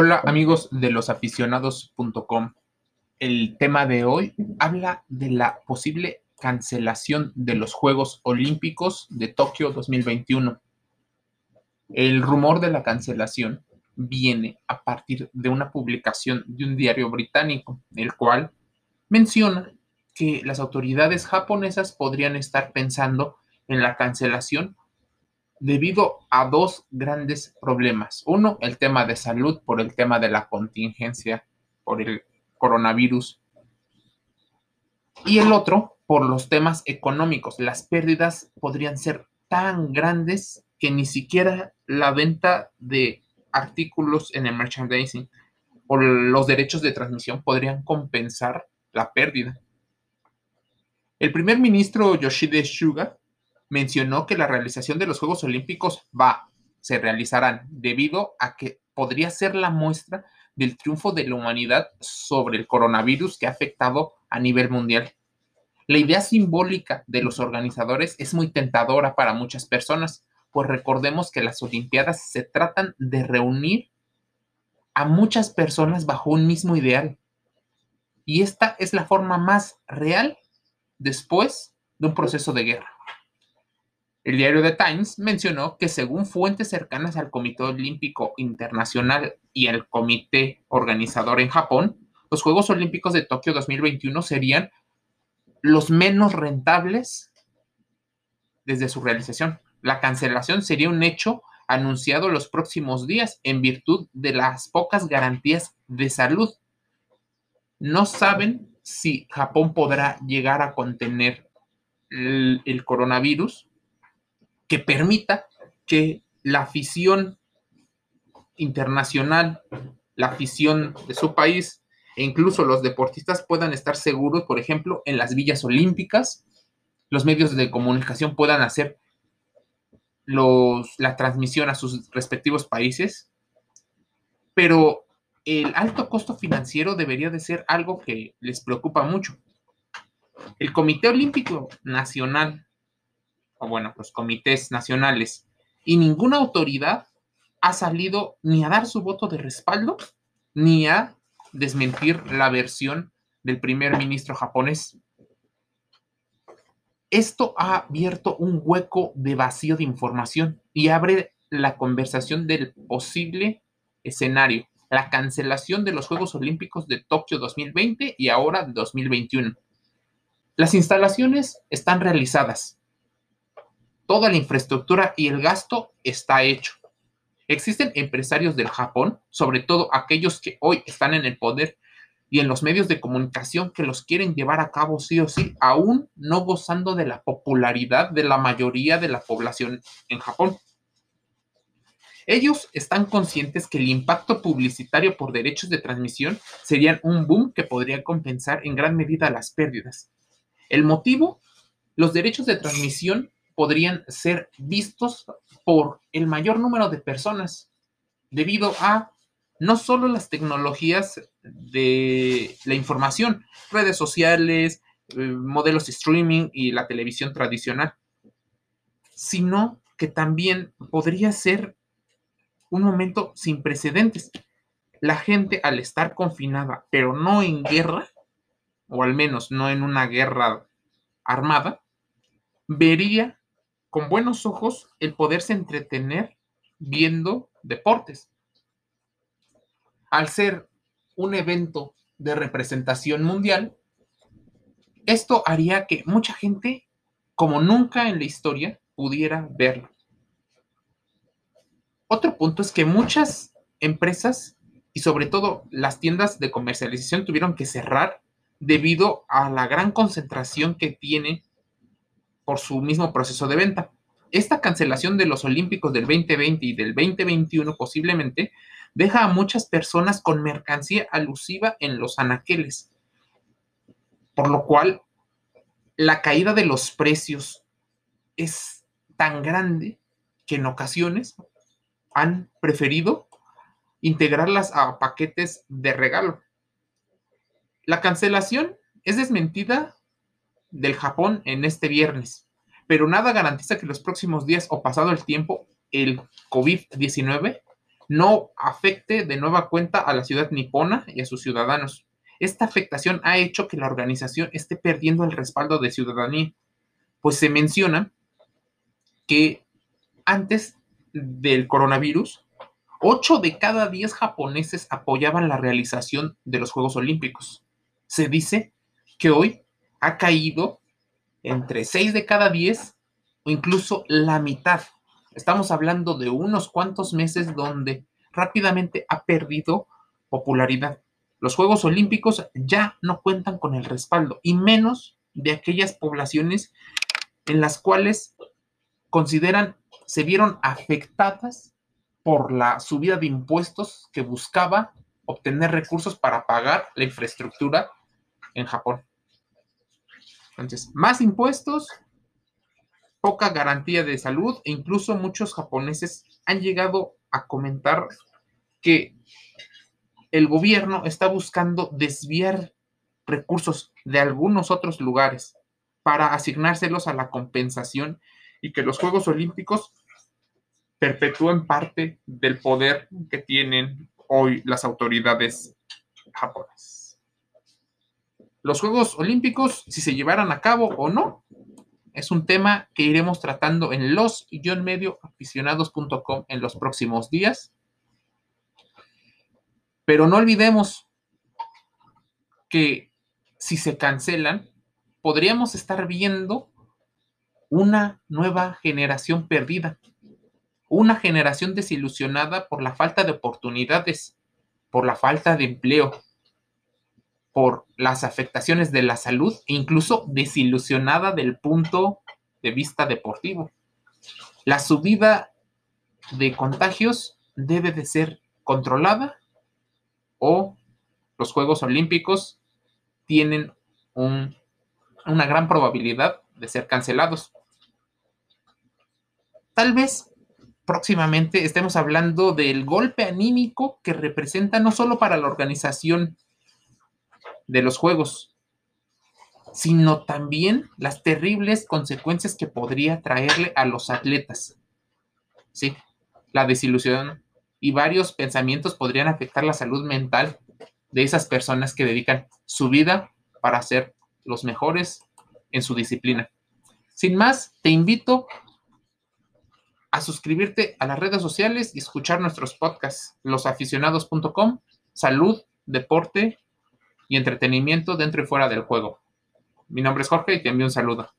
Hola amigos de losaficionados.com. El tema de hoy habla de la posible cancelación de los Juegos Olímpicos de Tokio 2021. El rumor de la cancelación viene a partir de una publicación de un diario británico, el cual menciona que las autoridades japonesas podrían estar pensando en la cancelación debido a dos grandes problemas. Uno, el tema de salud por el tema de la contingencia por el coronavirus. Y el otro, por los temas económicos. Las pérdidas podrían ser tan grandes que ni siquiera la venta de artículos en el merchandising o los derechos de transmisión podrían compensar la pérdida. El primer ministro Yoshide Suga mencionó que la realización de los Juegos Olímpicos va, se realizarán debido a que podría ser la muestra del triunfo de la humanidad sobre el coronavirus que ha afectado a nivel mundial. La idea simbólica de los organizadores es muy tentadora para muchas personas, pues recordemos que las Olimpiadas se tratan de reunir a muchas personas bajo un mismo ideal. Y esta es la forma más real después de un proceso de guerra. El diario The Times mencionó que según fuentes cercanas al Comité Olímpico Internacional y al comité organizador en Japón, los Juegos Olímpicos de Tokio 2021 serían los menos rentables desde su realización. La cancelación sería un hecho anunciado los próximos días en virtud de las pocas garantías de salud. No saben si Japón podrá llegar a contener el, el coronavirus que permita que la afición internacional, la afición de su país e incluso los deportistas puedan estar seguros, por ejemplo, en las villas olímpicas, los medios de comunicación puedan hacer los, la transmisión a sus respectivos países, pero el alto costo financiero debería de ser algo que les preocupa mucho. El Comité Olímpico Nacional o bueno, los comités nacionales, y ninguna autoridad ha salido ni a dar su voto de respaldo, ni a desmentir la versión del primer ministro japonés. Esto ha abierto un hueco de vacío de información y abre la conversación del posible escenario, la cancelación de los Juegos Olímpicos de Tokio 2020 y ahora 2021. Las instalaciones están realizadas, Toda la infraestructura y el gasto está hecho. Existen empresarios del Japón, sobre todo aquellos que hoy están en el poder y en los medios de comunicación que los quieren llevar a cabo sí o sí, aún no gozando de la popularidad de la mayoría de la población en Japón. Ellos están conscientes que el impacto publicitario por derechos de transmisión serían un boom que podría compensar en gran medida las pérdidas. El motivo, los derechos de transmisión podrían ser vistos por el mayor número de personas debido a no solo las tecnologías de la información, redes sociales, eh, modelos de streaming y la televisión tradicional, sino que también podría ser un momento sin precedentes. La gente al estar confinada, pero no en guerra, o al menos no en una guerra armada, vería con buenos ojos el poderse entretener viendo deportes. Al ser un evento de representación mundial, esto haría que mucha gente, como nunca en la historia, pudiera verlo. Otro punto es que muchas empresas y sobre todo las tiendas de comercialización tuvieron que cerrar debido a la gran concentración que tiene por su mismo proceso de venta. Esta cancelación de los Olímpicos del 2020 y del 2021 posiblemente deja a muchas personas con mercancía alusiva en los anaqueles, por lo cual la caída de los precios es tan grande que en ocasiones han preferido integrarlas a paquetes de regalo. La cancelación es desmentida del Japón en este viernes, pero nada garantiza que los próximos días o pasado el tiempo el COVID-19 no afecte de nueva cuenta a la ciudad nipona y a sus ciudadanos. Esta afectación ha hecho que la organización esté perdiendo el respaldo de ciudadanía, pues se menciona que antes del coronavirus, 8 de cada 10 japoneses apoyaban la realización de los Juegos Olímpicos. Se dice que hoy ha caído entre 6 de cada 10 o incluso la mitad. Estamos hablando de unos cuantos meses donde rápidamente ha perdido popularidad. Los Juegos Olímpicos ya no cuentan con el respaldo y menos de aquellas poblaciones en las cuales consideran se vieron afectadas por la subida de impuestos que buscaba obtener recursos para pagar la infraestructura en Japón. Entonces, más impuestos, poca garantía de salud e incluso muchos japoneses han llegado a comentar que el gobierno está buscando desviar recursos de algunos otros lugares para asignárselos a la compensación y que los Juegos Olímpicos perpetúen parte del poder que tienen hoy las autoridades japonesas. Los Juegos Olímpicos, si se llevaran a cabo o no, es un tema que iremos tratando en los-medioaficionados.com en los próximos días. Pero no olvidemos que si se cancelan, podríamos estar viendo una nueva generación perdida una generación desilusionada por la falta de oportunidades, por la falta de empleo, por las afectaciones de la salud e incluso desilusionada del punto de vista deportivo. La subida de contagios debe de ser controlada o los Juegos Olímpicos tienen una gran probabilidad de ser cancelados. Tal vez próximamente estemos hablando del golpe anímico que representa no solo para la organización de los juegos, sino también las terribles consecuencias que podría traerle a los atletas. Sí, la desilusión y varios pensamientos podrían afectar la salud mental de esas personas que dedican su vida para ser los mejores en su disciplina. Sin más, te invito a suscribirte a las redes sociales y escuchar nuestros podcasts, losaficionados.com, salud, deporte y entretenimiento dentro y fuera del juego. Mi nombre es Jorge y te envío un saludo.